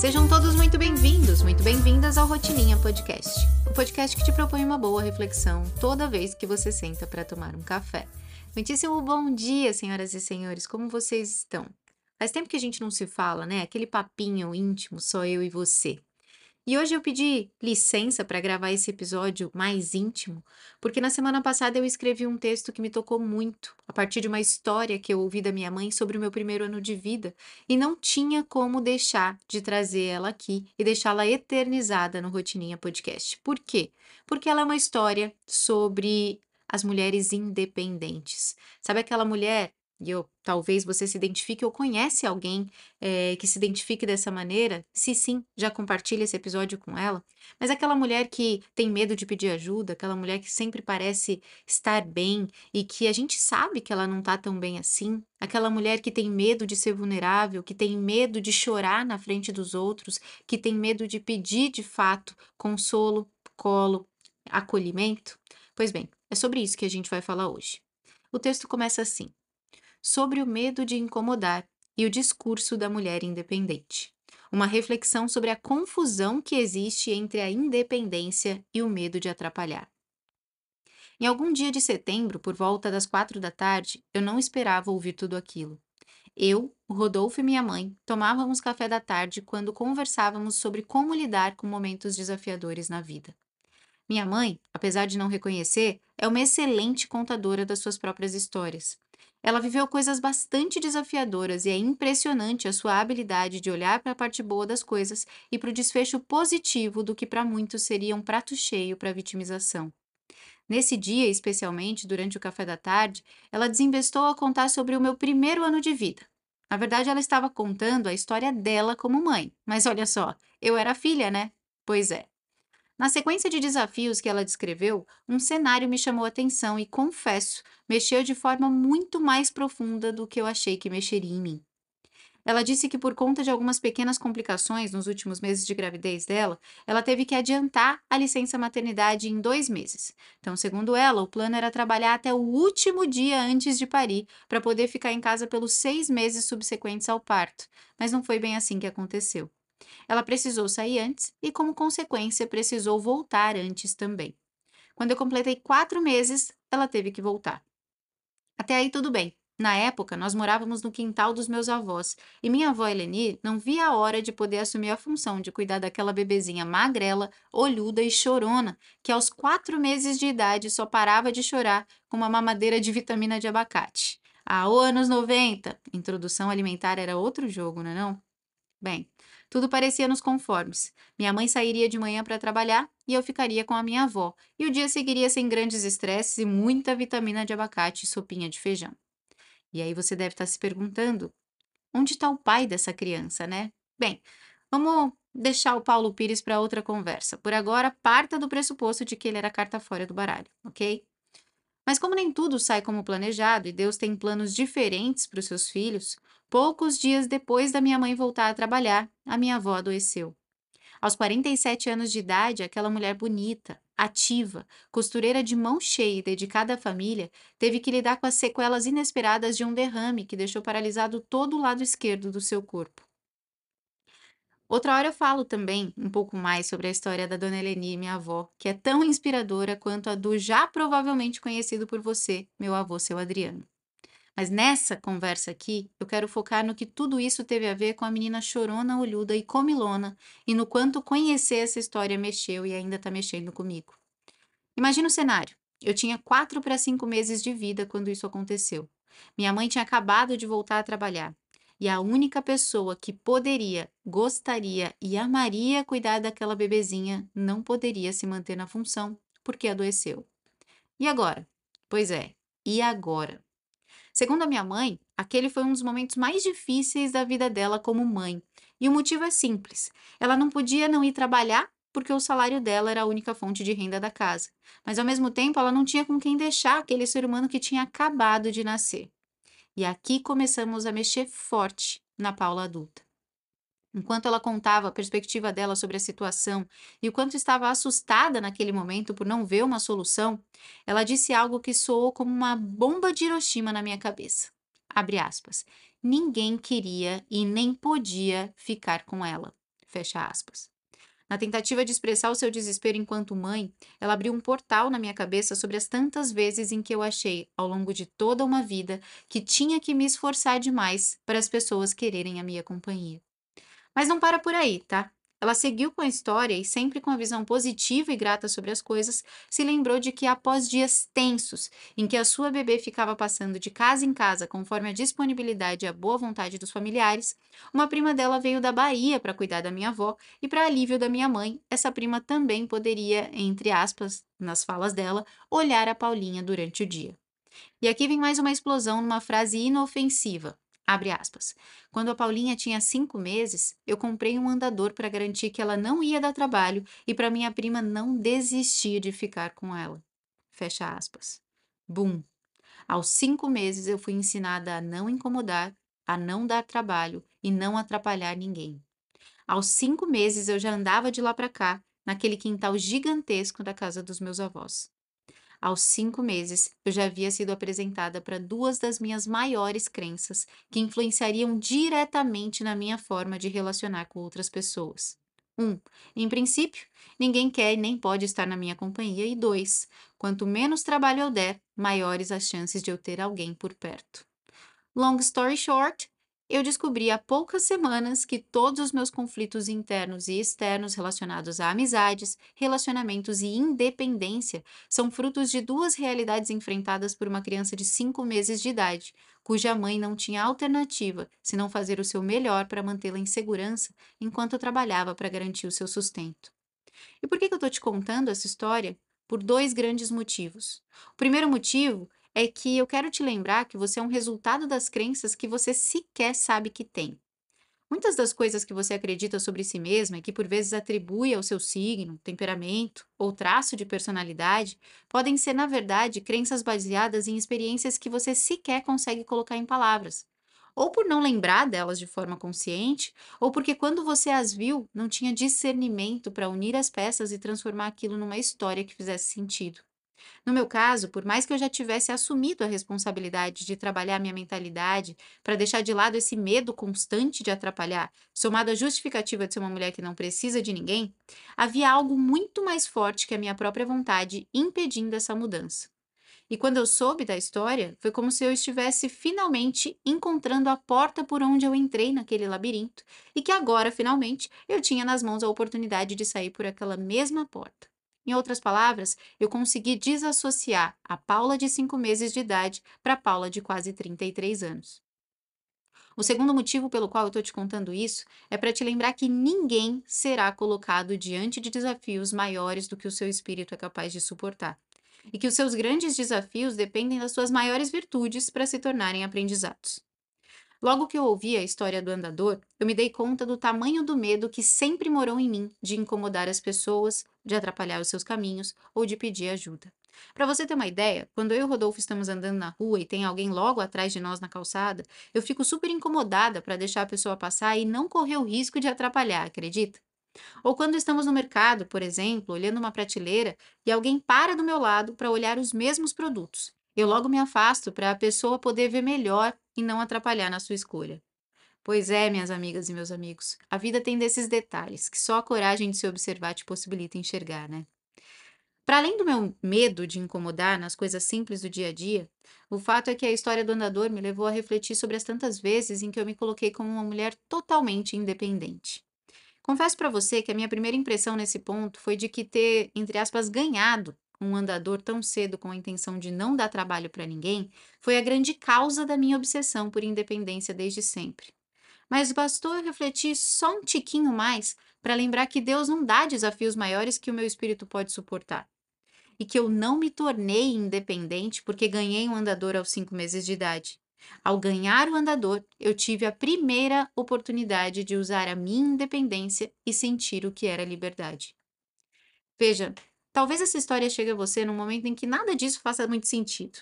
Sejam todos muito bem-vindos, muito bem-vindas ao Rotininha Podcast, o podcast que te propõe uma boa reflexão toda vez que você senta para tomar um café. Muitíssimo bom dia, senhoras e senhores, como vocês estão? Faz tempo que a gente não se fala, né? Aquele papinho íntimo, só eu e você. E hoje eu pedi licença para gravar esse episódio mais íntimo, porque na semana passada eu escrevi um texto que me tocou muito, a partir de uma história que eu ouvi da minha mãe sobre o meu primeiro ano de vida, e não tinha como deixar de trazer ela aqui e deixá-la eternizada no Rotininha Podcast. Por quê? Porque ela é uma história sobre as mulheres independentes. Sabe aquela mulher e eu, talvez você se identifique ou conhece alguém é, que se identifique dessa maneira, se sim, já compartilhe esse episódio com ela. Mas aquela mulher que tem medo de pedir ajuda, aquela mulher que sempre parece estar bem e que a gente sabe que ela não está tão bem assim, aquela mulher que tem medo de ser vulnerável, que tem medo de chorar na frente dos outros, que tem medo de pedir de fato consolo, colo, acolhimento. Pois bem, é sobre isso que a gente vai falar hoje. O texto começa assim sobre o medo de incomodar e o discurso da mulher independente. Uma reflexão sobre a confusão que existe entre a independência e o medo de atrapalhar. Em algum dia de setembro, por volta das quatro da tarde, eu não esperava ouvir tudo aquilo. Eu, o Rodolfo e minha mãe tomávamos café da tarde quando conversávamos sobre como lidar com momentos desafiadores na vida. Minha mãe, apesar de não reconhecer, é uma excelente contadora das suas próprias histórias. Ela viveu coisas bastante desafiadoras e é impressionante a sua habilidade de olhar para a parte boa das coisas e para o desfecho positivo do que para muitos seria um prato cheio para vitimização. Nesse dia, especialmente durante o café da tarde, ela desinvestou a contar sobre o meu primeiro ano de vida. Na verdade, ela estava contando a história dela como mãe. Mas olha só, eu era filha, né? Pois é. Na sequência de desafios que ela descreveu, um cenário me chamou a atenção e, confesso, mexeu de forma muito mais profunda do que eu achei que mexeria em mim. Ela disse que, por conta de algumas pequenas complicações nos últimos meses de gravidez dela, ela teve que adiantar a licença maternidade em dois meses. Então, segundo ela, o plano era trabalhar até o último dia antes de parir, para poder ficar em casa pelos seis meses subsequentes ao parto. Mas não foi bem assim que aconteceu. Ela precisou sair antes e, como consequência, precisou voltar antes também. Quando eu completei quatro meses, ela teve que voltar. Até aí tudo bem. Na época, nós morávamos no quintal dos meus avós e minha avó Eleni não via a hora de poder assumir a função de cuidar daquela bebezinha magrela, olhuda e chorona, que aos quatro meses de idade só parava de chorar com uma mamadeira de vitamina de abacate. Ah, anos 90, introdução alimentar era outro jogo, não é não? Bem, tudo parecia nos conformes. Minha mãe sairia de manhã para trabalhar e eu ficaria com a minha avó, e o dia seguiria sem grandes estresses e muita vitamina de abacate e sopinha de feijão. E aí você deve estar tá se perguntando: onde está o pai dessa criança, né? Bem, vamos deixar o Paulo Pires para outra conversa. Por agora, parta do pressuposto de que ele era carta fora do baralho, ok? Mas como nem tudo sai como planejado e Deus tem planos diferentes para os seus filhos, poucos dias depois da minha mãe voltar a trabalhar, a minha avó adoeceu. Aos 47 anos de idade, aquela mulher bonita, ativa, costureira de mão cheia e dedicada à família, teve que lidar com as sequelas inesperadas de um derrame que deixou paralisado todo o lado esquerdo do seu corpo. Outra hora eu falo também um pouco mais sobre a história da Dona Eleni, minha avó, que é tão inspiradora quanto a do já provavelmente conhecido por você, meu avô, seu Adriano. Mas nessa conversa aqui, eu quero focar no que tudo isso teve a ver com a menina chorona, olhuda e comilona e no quanto conhecer essa história mexeu e ainda está mexendo comigo. Imagina o cenário. Eu tinha quatro para cinco meses de vida quando isso aconteceu. Minha mãe tinha acabado de voltar a trabalhar e a única pessoa que poderia, gostaria e amaria cuidar daquela bebezinha não poderia se manter na função porque adoeceu. E agora? Pois é, e agora? Segundo a minha mãe, aquele foi um dos momentos mais difíceis da vida dela como mãe. E o motivo é simples: ela não podia não ir trabalhar porque o salário dela era a única fonte de renda da casa. Mas ao mesmo tempo, ela não tinha com quem deixar aquele ser humano que tinha acabado de nascer. E aqui começamos a mexer forte na Paula adulta. Enquanto ela contava a perspectiva dela sobre a situação e o quanto estava assustada naquele momento por não ver uma solução, ela disse algo que soou como uma bomba de Hiroshima na minha cabeça. Abre aspas. Ninguém queria e nem podia ficar com ela. Fecha aspas. Na tentativa de expressar o seu desespero enquanto mãe, ela abriu um portal na minha cabeça sobre as tantas vezes em que eu achei, ao longo de toda uma vida, que tinha que me esforçar demais para as pessoas quererem a minha companhia. Mas não para por aí, tá? Ela seguiu com a história e, sempre com a visão positiva e grata sobre as coisas, se lembrou de que, após dias tensos, em que a sua bebê ficava passando de casa em casa conforme a disponibilidade e a boa vontade dos familiares, uma prima dela veio da Bahia para cuidar da minha avó e, para alívio da minha mãe, essa prima também poderia, entre aspas, nas falas dela, olhar a Paulinha durante o dia. E aqui vem mais uma explosão numa frase inofensiva. Abre aspas. Quando a Paulinha tinha cinco meses, eu comprei um andador para garantir que ela não ia dar trabalho e para minha prima não desistir de ficar com ela. Fecha aspas. Bum! Aos cinco meses eu fui ensinada a não incomodar, a não dar trabalho e não atrapalhar ninguém. Aos cinco meses eu já andava de lá para cá, naquele quintal gigantesco da casa dos meus avós. Aos cinco meses, eu já havia sido apresentada para duas das minhas maiores crenças, que influenciariam diretamente na minha forma de relacionar com outras pessoas. Um, em princípio, ninguém quer e nem pode estar na minha companhia. E dois, quanto menos trabalho eu der, maiores as chances de eu ter alguém por perto. Long story short, eu descobri há poucas semanas que todos os meus conflitos internos e externos relacionados a amizades, relacionamentos e independência são frutos de duas realidades enfrentadas por uma criança de 5 meses de idade, cuja mãe não tinha alternativa senão fazer o seu melhor para mantê-la em segurança enquanto trabalhava para garantir o seu sustento. E por que, que eu estou te contando essa história? Por dois grandes motivos. O primeiro motivo é que eu quero te lembrar que você é um resultado das crenças que você sequer sabe que tem. Muitas das coisas que você acredita sobre si mesma e que por vezes atribui ao seu signo, temperamento ou traço de personalidade podem ser, na verdade, crenças baseadas em experiências que você sequer consegue colocar em palavras. Ou por não lembrar delas de forma consciente, ou porque quando você as viu, não tinha discernimento para unir as peças e transformar aquilo numa história que fizesse sentido. No meu caso, por mais que eu já tivesse assumido a responsabilidade de trabalhar minha mentalidade para deixar de lado esse medo constante de atrapalhar, somado à justificativa de ser uma mulher que não precisa de ninguém, havia algo muito mais forte que a minha própria vontade impedindo essa mudança. E quando eu soube da história, foi como se eu estivesse finalmente encontrando a porta por onde eu entrei naquele labirinto e que agora, finalmente, eu tinha nas mãos a oportunidade de sair por aquela mesma porta. Em outras palavras, eu consegui desassociar a Paula de 5 meses de idade para a Paula de quase 33 anos. O segundo motivo pelo qual eu estou te contando isso é para te lembrar que ninguém será colocado diante de desafios maiores do que o seu espírito é capaz de suportar. E que os seus grandes desafios dependem das suas maiores virtudes para se tornarem aprendizados. Logo que eu ouvi a história do andador, eu me dei conta do tamanho do medo que sempre morou em mim de incomodar as pessoas, de atrapalhar os seus caminhos ou de pedir ajuda. Para você ter uma ideia, quando eu e o Rodolfo estamos andando na rua e tem alguém logo atrás de nós na calçada, eu fico super incomodada para deixar a pessoa passar e não correr o risco de atrapalhar, acredita? Ou quando estamos no mercado, por exemplo, olhando uma prateleira e alguém para do meu lado para olhar os mesmos produtos. Eu logo me afasto para a pessoa poder ver melhor e não atrapalhar na sua escolha. Pois é, minhas amigas e meus amigos, a vida tem desses detalhes que só a coragem de se observar te possibilita enxergar, né? Para além do meu medo de incomodar nas coisas simples do dia a dia, o fato é que a história do andador me levou a refletir sobre as tantas vezes em que eu me coloquei como uma mulher totalmente independente. Confesso para você que a minha primeira impressão nesse ponto foi de que ter, entre aspas, ganhado um andador tão cedo com a intenção de não dar trabalho para ninguém foi a grande causa da minha obsessão por independência desde sempre. Mas bastou eu refletir só um tiquinho mais para lembrar que Deus não dá desafios maiores que o meu espírito pode suportar. E que eu não me tornei independente porque ganhei um andador aos cinco meses de idade. Ao ganhar o andador, eu tive a primeira oportunidade de usar a minha independência e sentir o que era liberdade. Veja, Talvez essa história chegue a você num momento em que nada disso faça muito sentido.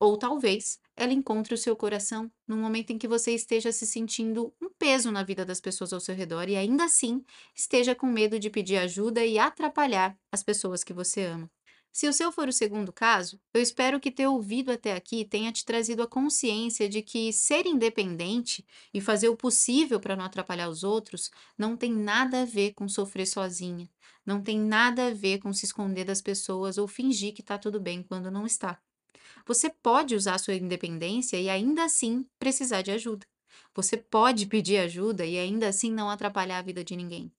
Ou talvez ela encontre o seu coração num momento em que você esteja se sentindo um peso na vida das pessoas ao seu redor e ainda assim esteja com medo de pedir ajuda e atrapalhar as pessoas que você ama. Se o seu for o segundo caso, eu espero que ter ouvido até aqui tenha te trazido a consciência de que ser independente e fazer o possível para não atrapalhar os outros não tem nada a ver com sofrer sozinha, não tem nada a ver com se esconder das pessoas ou fingir que está tudo bem quando não está. Você pode usar sua independência e ainda assim precisar de ajuda. Você pode pedir ajuda e ainda assim não atrapalhar a vida de ninguém.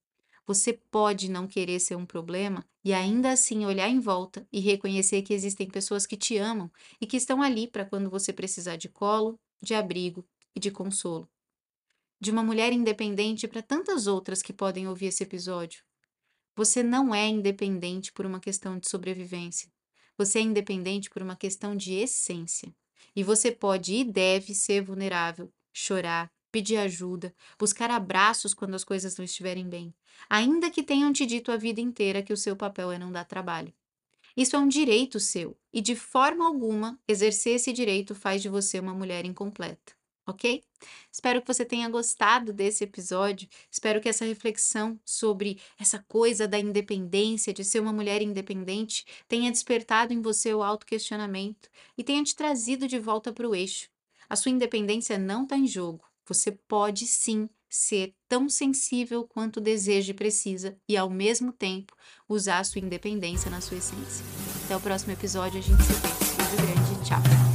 Você pode não querer ser um problema e ainda assim olhar em volta e reconhecer que existem pessoas que te amam e que estão ali para quando você precisar de colo, de abrigo e de consolo. De uma mulher independente para tantas outras que podem ouvir esse episódio. Você não é independente por uma questão de sobrevivência. Você é independente por uma questão de essência. E você pode e deve ser vulnerável, chorar, pedir ajuda, buscar abraços quando as coisas não estiverem bem, ainda que tenham te dito a vida inteira que o seu papel é não dar trabalho. Isso é um direito seu, e de forma alguma exercer esse direito faz de você uma mulher incompleta, ok? Espero que você tenha gostado desse episódio. Espero que essa reflexão sobre essa coisa da independência, de ser uma mulher independente, tenha despertado em você o autoquestionamento e tenha te trazido de volta para o eixo. A sua independência não está em jogo. Você pode sim ser tão sensível quanto deseja e precisa e ao mesmo tempo usar a sua independência na sua essência. Até o próximo episódio, a gente se vê. Beijo grande, tchau.